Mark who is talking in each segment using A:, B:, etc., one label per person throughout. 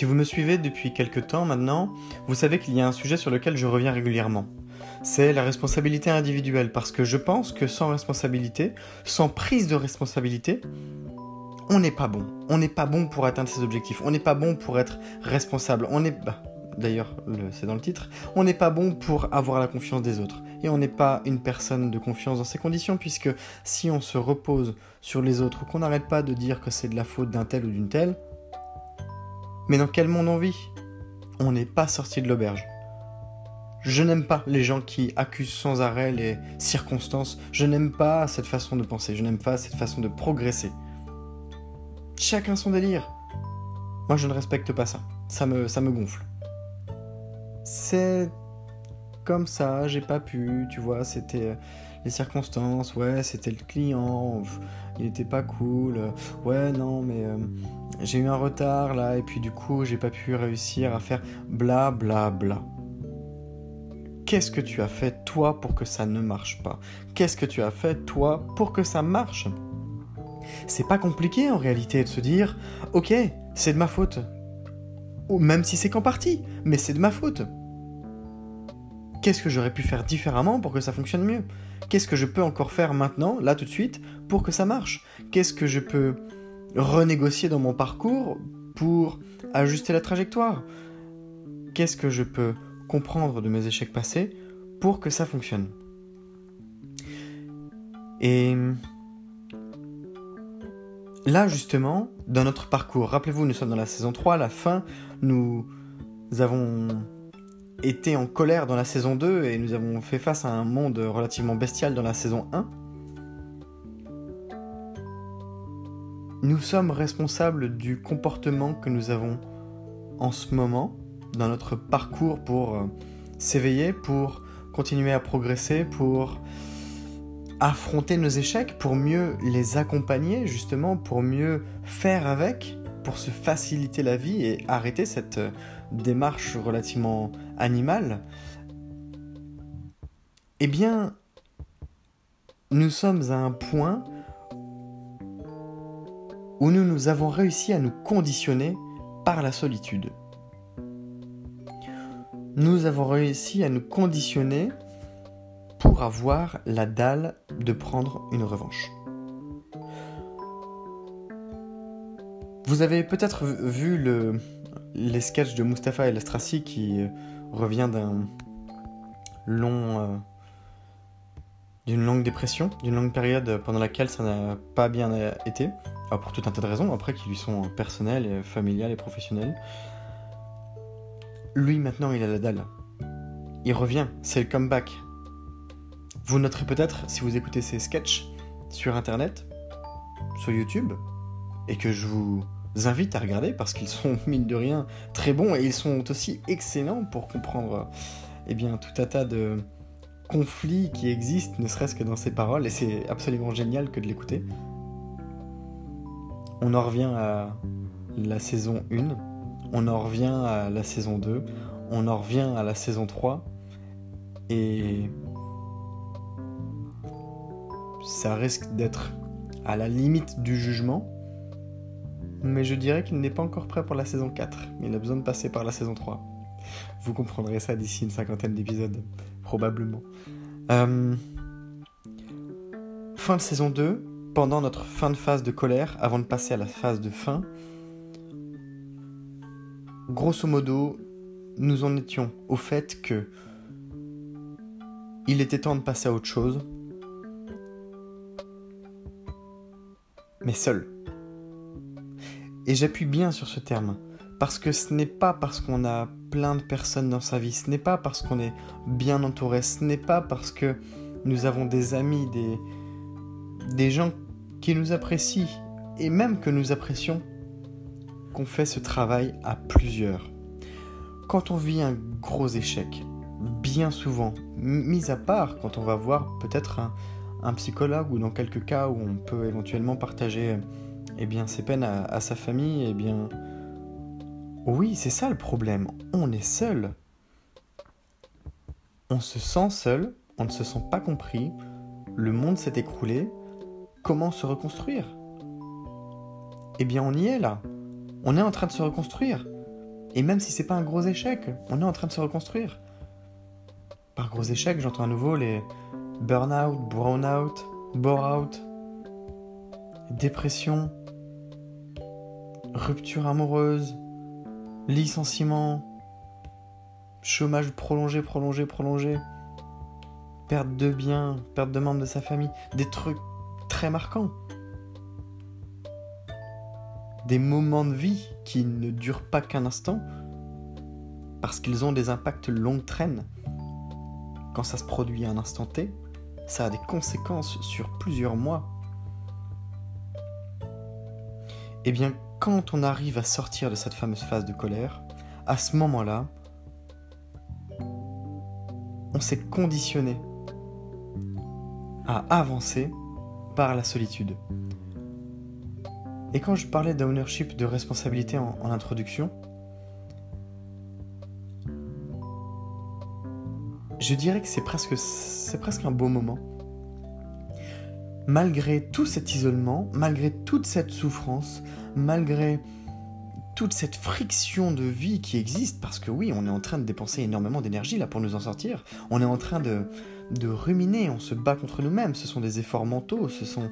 A: Si vous me suivez depuis quelques temps maintenant, vous savez qu'il y a un sujet sur lequel je reviens régulièrement. C'est la responsabilité individuelle, parce que je pense que sans responsabilité, sans prise de responsabilité, on n'est pas bon. On n'est pas bon pour atteindre ses objectifs. On n'est pas bon pour être responsable. On n'est bah, d'ailleurs, c'est dans le titre. On n'est pas bon pour avoir la confiance des autres. Et on n'est pas une personne de confiance dans ces conditions, puisque si on se repose sur les autres, qu'on n'arrête pas de dire que c'est de la faute d'un tel ou d'une telle, mais dans quel monde on vit? On n'est pas sorti de l'auberge. Je n'aime pas les gens qui accusent sans arrêt les circonstances. Je n'aime pas cette façon de penser. Je n'aime pas cette façon de progresser. Chacun son délire. Moi, je ne respecte pas ça. Ça me, gonfle. C'est comme ça, j'ai pas pu, tu vois, c'était les circonstances, ouais, c'était le client, il était pas cool, ouais, non, mais euh, j'ai eu un retard là, et puis du coup, j'ai pas pu réussir à faire bla bla bla. Qu'est-ce que tu as fait toi pour que ça ne marche pas? Qu'est-ce que tu as fait toi pour que ça marche? C'est pas compliqué en réalité de se dire, ok, c'est de ma faute. Ou même si c'est qu'en partie, mais c'est de ma faute. Qu'est-ce que j'aurais pu faire différemment pour que ça fonctionne mieux? Qu'est-ce que je peux encore faire maintenant, là tout de suite, pour que ça marche? Qu'est-ce que je peux renégocier dans mon parcours pour ajuster la trajectoire Qu'est-ce que je peux comprendre de mes échecs passés pour que ça fonctionne? Et là justement, dans notre parcours, rappelez-vous, nous sommes dans la saison 3, la fin, nous avons été en colère dans la saison 2 et nous avons fait face à un monde relativement bestial dans la saison 1. Nous sommes responsables du comportement que nous avons en ce moment dans notre parcours pour euh, s'éveiller, pour continuer à progresser, pour affronter nos échecs, pour mieux les accompagner justement, pour mieux faire avec, pour se faciliter la vie et arrêter cette euh, démarche relativement animale, eh bien, nous sommes à un point où nous nous avons réussi à nous conditionner par la solitude. Nous avons réussi à nous conditionner pour avoir la dalle de prendre une revanche. Vous avez peut-être vu le, les sketchs de Mustapha El Astrassi qui revient d'un long euh, d'une longue dépression, d'une longue période pendant laquelle ça n'a pas bien été, pour tout un tas de raisons après qui lui sont personnelles, familiales et professionnelles. lui maintenant il a la dalle. Il revient, c'est le comeback. Vous noterez peut-être, si vous écoutez ces sketchs sur internet, sur YouTube, et que je vous invite à regarder parce qu'ils sont, mine de rien, très bons et ils sont aussi excellents pour comprendre eh bien, tout un tas de conflits qui existent, ne serait-ce que dans ces paroles, et c'est absolument génial que de l'écouter. On en revient à la saison 1, on en revient à la saison 2, on en revient à la saison 3, et ça risque d'être à la limite du jugement, mais je dirais qu'il n'est pas encore prêt pour la saison 4. Il a besoin de passer par la saison 3. Vous comprendrez ça d'ici une cinquantaine d'épisodes, probablement. Euh, fin de saison 2, pendant notre fin de phase de colère, avant de passer à la phase de fin, grosso modo, nous en étions au fait que il était temps de passer à autre chose, mais seul. Et j'appuie bien sur ce terme, parce que ce n'est pas parce qu'on a plein de personnes dans sa vie, ce n'est pas parce qu'on est bien entouré, ce n'est pas parce que nous avons des amis, des, des gens qui nous apprécient, et même que nous apprécions, qu'on fait ce travail à plusieurs. Quand on vit un gros échec, bien souvent, mis à part quand on va voir peut-être un, psychologue ou dans quelques cas où on peut éventuellement partager eh bien, ses peines à, sa famille, eh bien, oui, c'est ça le problème. On est seul. On se sent seul, on ne se sent pas compris, le monde s'est écroulé. Comment se reconstruire? Eh bien, on y est là. On est en train de se reconstruire. Et même si c'est pas un gros échec, on est en train de se reconstruire. Par gros échec, j'entends à nouveau les burn-out, brown-out, bore-out, dépression, rupture amoureuse, licenciement, chômage prolongé, prolongé, prolongé, perte de biens, perte de membres de sa famille, des trucs très marquants. Des moments de vie qui ne durent pas qu'un instant, parce qu'ils ont des impacts longue traîne. Quand ça se produit à un instant T, ça a des conséquences sur plusieurs mois. Eh bien, quand on arrive à sortir de cette fameuse phase de colère, à ce moment-là, on s'est conditionné à avancer par la solitude. Et quand je parlais d'ownership, de responsabilité en, introduction, je dirais que c'est presque, c'est presque un beau moment. Malgré tout cet isolement, malgré toute cette souffrance, malgré toute cette friction de vie qui existe, parce que oui, on est en train de dépenser énormément d'énergie là pour nous en sortir, on est en train de, de ruminer, on se bat contre nous-mêmes, ce sont des efforts mentaux, ce sont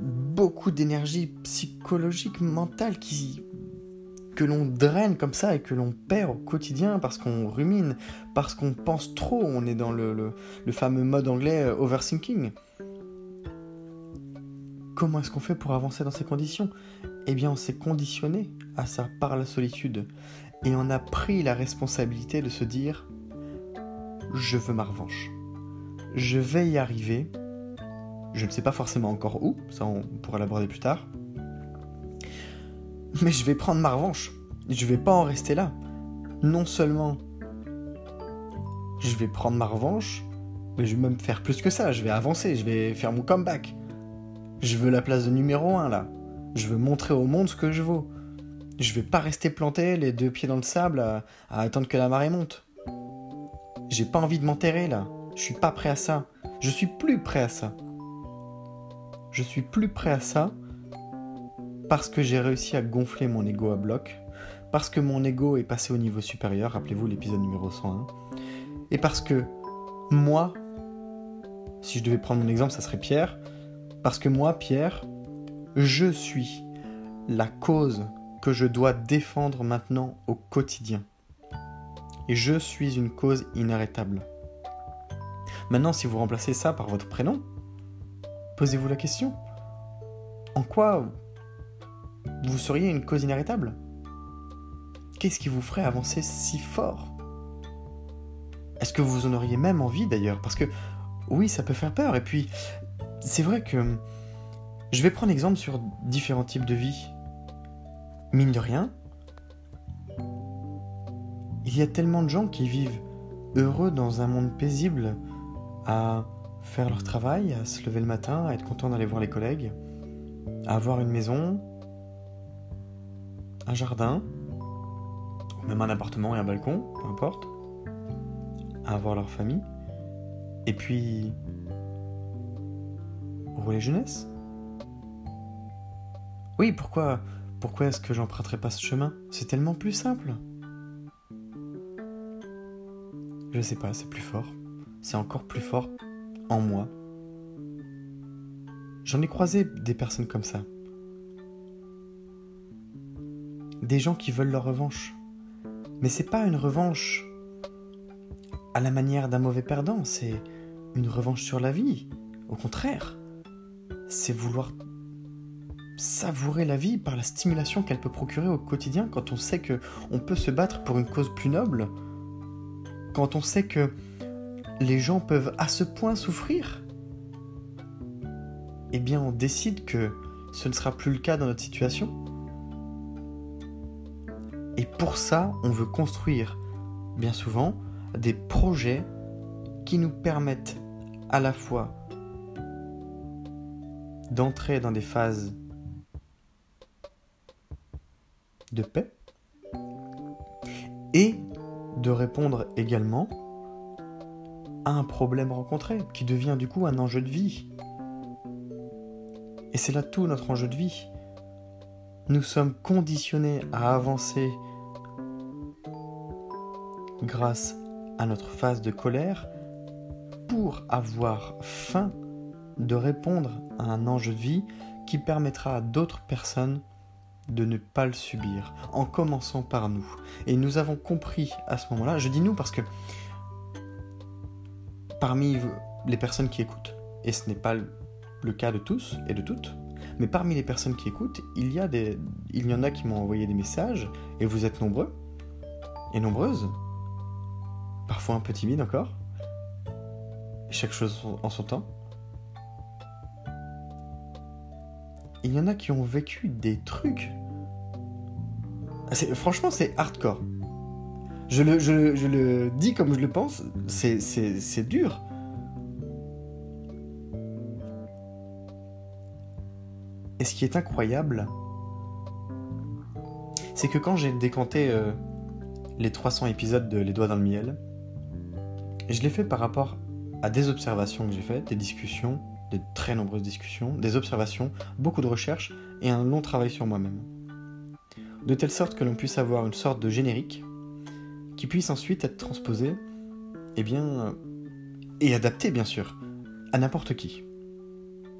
A: beaucoup d'énergie psychologique, mentale qui, que l'on draine comme ça et que l'on perd au quotidien parce qu'on rumine, parce qu'on pense trop, on est dans le, fameux mode anglais euh, overthinking. Comment est-ce qu'on fait pour avancer dans ces conditions? Eh bien on s'est conditionné à ça par la solitude. Et on a pris la responsabilité de se dire, je veux ma revanche. Je vais y arriver. Je ne sais pas forcément encore où, ça on pourra l'aborder plus tard. Mais je vais prendre ma revanche. Je vais pas en rester là. Non seulement je vais prendre ma revanche, mais je vais même faire plus que ça. Je vais avancer, je vais faire mon comeback. Je veux la place de numéro 1 là. Je veux montrer au monde ce que je vaux. Je vais pas rester planté les deux pieds dans le sable à, attendre que la marée monte. J'ai pas envie de m'enterrer là. Je suis pas prêt à ça. Je suis plus prêt à ça. Je suis plus prêt à ça parce que j'ai réussi à gonfler mon ego à bloc, parce que mon ego est passé au niveau supérieur, rappelez-vous l'épisode numéro 101, et parce que moi, si je devais prendre mon exemple, ça serait Pierre, parce que moi, Pierre, je suis la cause que je dois défendre maintenant au quotidien. Et je suis une cause inarrêtable. Maintenant, si vous remplacez ça par votre prénom, posez-vous la question. En quoi vous seriez une cause inarrêtable? Qu'est-ce qui vous ferait avancer si fort? Est-ce que vous en auriez même envie d'ailleurs? Parce que oui, ça peut faire peur. Et puis, c'est vrai que je vais prendre exemple sur différents types de vie. Mine de rien, il y a tellement de gens qui vivent heureux dans un monde paisible à faire leur travail, à se lever le matin, à être content d'aller voir les collègues, à avoir une maison, un jardin, même un appartement et un balcon, peu importe, à avoir leur famille, et puis rouler jeunesse. Oui, pourquoi, pourquoi est-ce que j'emprunterais pas ce chemin? C'est tellement plus simple. Je sais pas, c'est plus fort. C'est encore plus fort en moi. J'en ai croisé des personnes comme ça. Des gens qui veulent leur revanche. Mais c'est pas une revanche à la manière d'un mauvais perdant, c'est une revanche sur la vie. Au contraire, c'est vouloir savourer la vie par la stimulation qu'elle peut procurer au quotidien quand on sait que on peut se battre pour une cause plus noble quand on sait que les gens peuvent à ce point souffrir, eh bien on décide que ce ne sera plus le cas dans notre situation. Et pour ça, on veut construire, bien souvent, des projets qui nous permettent à la fois d'entrer dans des phases de paix et de répondre également un problème rencontré, qui devient du coup un enjeu de vie. Et c'est là tout notre enjeu de vie. Nous sommes conditionnés à avancer grâce à notre phase de colère pour avoir faim de répondre à un enjeu de vie qui permettra à d'autres personnes de ne pas le subir, en commençant par nous. Et nous avons compris à ce moment-là, je dis nous parce que parmi les personnes qui écoutent, et ce n'est pas le cas de tous et de toutes, mais parmi les personnes qui écoutent, il y, a des, il en a qui m'ont envoyé des messages, et vous êtes nombreux, et nombreuses, parfois un peu timides encore, chaque chose en son temps, il y en a qui ont vécu des trucs. Franchement, c'est hardcore. Je le, dis comme je le pense, c'est dur. Et ce qui est incroyable, c'est que quand j'ai décanté euh, les 300 épisodes de Les Doigts dans le Miel, je l'ai fait par rapport à des observations que j'ai faites, des discussions, de très nombreuses discussions, des observations, beaucoup de recherches et un long travail sur moi-même. De telle sorte que l'on puisse avoir une sorte de générique qui puisse ensuite être transposé, et eh bien, et adapté bien sûr, à n'importe qui.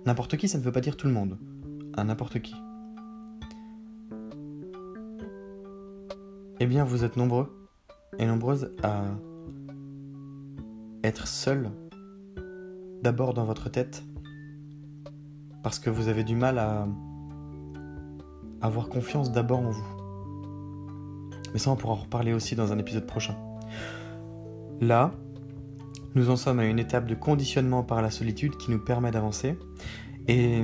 A: N'importe qui, ça ne veut pas dire tout le monde, à n'importe qui. Eh bien, vous êtes nombreux et nombreuses à être seuls, d'abord dans votre tête, parce que vous avez du mal à avoir confiance d'abord en vous. Mais ça, on pourra en reparler aussi dans un épisode prochain. Là, nous en sommes à une étape de conditionnement par la solitude qui nous permet d'avancer. Et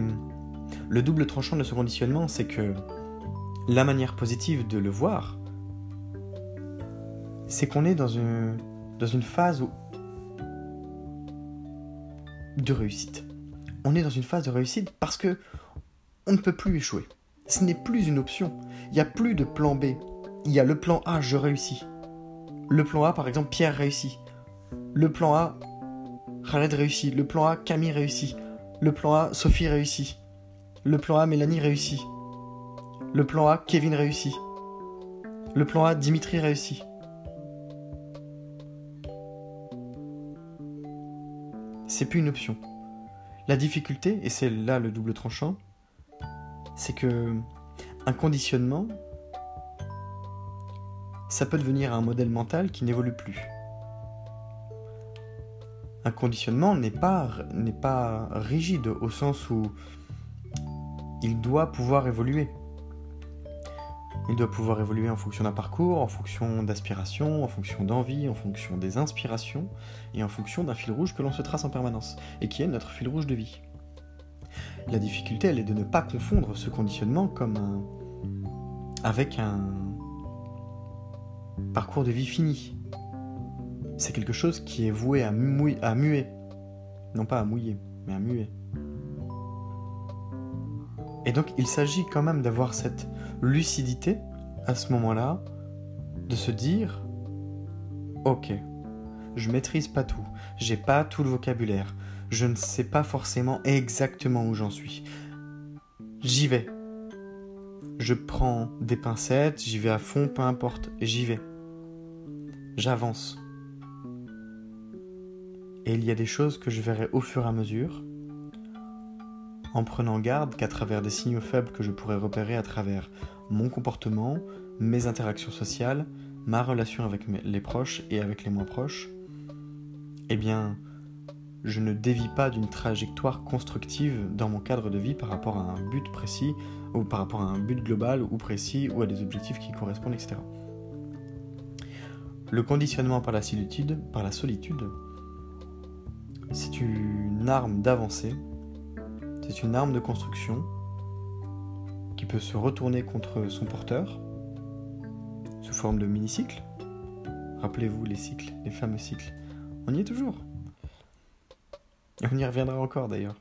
A: le double tranchant de ce conditionnement, c'est que la manière positive de le voir, c'est qu'on est dans une, dans une phase de réussite on est dans une phase de réussite parce que on ne peut plus échouer. Ce n'est plus une option. Il n'y a plus de plan B. Il y a le plan A, je réussis. Le plan A, par exemple, Pierre réussit. Le plan A, Khaled réussit. Le plan A, Camille réussit. Le plan A, Sophie réussit. Le plan A, Mélanie réussit. Le plan A, Kevin réussit. Le plan A, Dimitri réussit. C'est plus une option. La difficulté, et c'est là le double tranchant, c'est que un conditionnement, ça peut devenir un modèle mental qui n'évolue plus. Un conditionnement n'est pas, rigide au sens où il doit pouvoir évoluer. Il doit pouvoir évoluer en fonction d'un parcours, en fonction d'aspirations, en fonction d'envie, en fonction des inspirations et en fonction d'un fil rouge que l'on se trace en permanence et qui est notre fil rouge de vie. La difficulté, elle est de ne pas confondre ce conditionnement comme un... avec un parcours de vie fini. C'est quelque chose qui est voué à, muer. Non pas à mouiller, mais à muer. Et donc il s'agit quand même d'avoir cette lucidité à ce moment-là, de se dire, ok, je maîtrise pas tout, j'ai pas tout le vocabulaire, je ne sais pas forcément exactement où j'en suis. J'y vais. Je prends des pincettes, j'y vais à fond, peu importe, j'y vais. J'avance. Et il y a des choses que je verrai au fur et à mesure, en prenant garde qu'à travers des signaux faibles que je pourrais repérer à travers mon comportement, mes interactions sociales, ma relation avec les proches et avec les moins proches, eh bien, je ne dévie pas d'une trajectoire constructive dans mon cadre de vie par rapport à un but précis, ou par rapport à un but global ou précis, ou à des objectifs qui correspondent, etc. Le conditionnement par la solitude, par la solitude, c'est une arme d'avancée c'est une arme de construction qui peut se retourner contre son porteur sous forme de mini-cycle. Rappelez-vous les cycles, les fameux cycles. On y est toujours. On y reviendra encore d'ailleurs.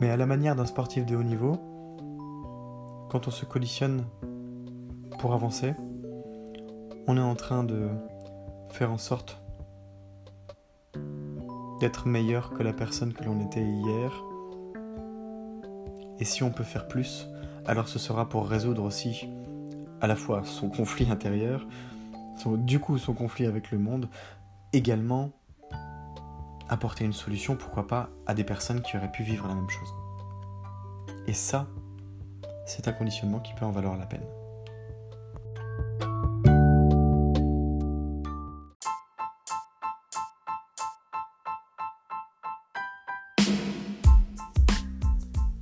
A: Mais à la manière d'un sportif de haut niveau, quand on se conditionne pour avancer, on est en train de faire en sorte d'être meilleur que la personne que l'on était hier. Et si on peut faire plus, alors ce sera pour résoudre aussi à la fois son conflit intérieur, du coup son conflit avec le monde, également apporter une solution, pourquoi pas, à des personnes qui auraient pu vivre la même chose. Et ça, c'est un conditionnement qui peut en valoir la peine.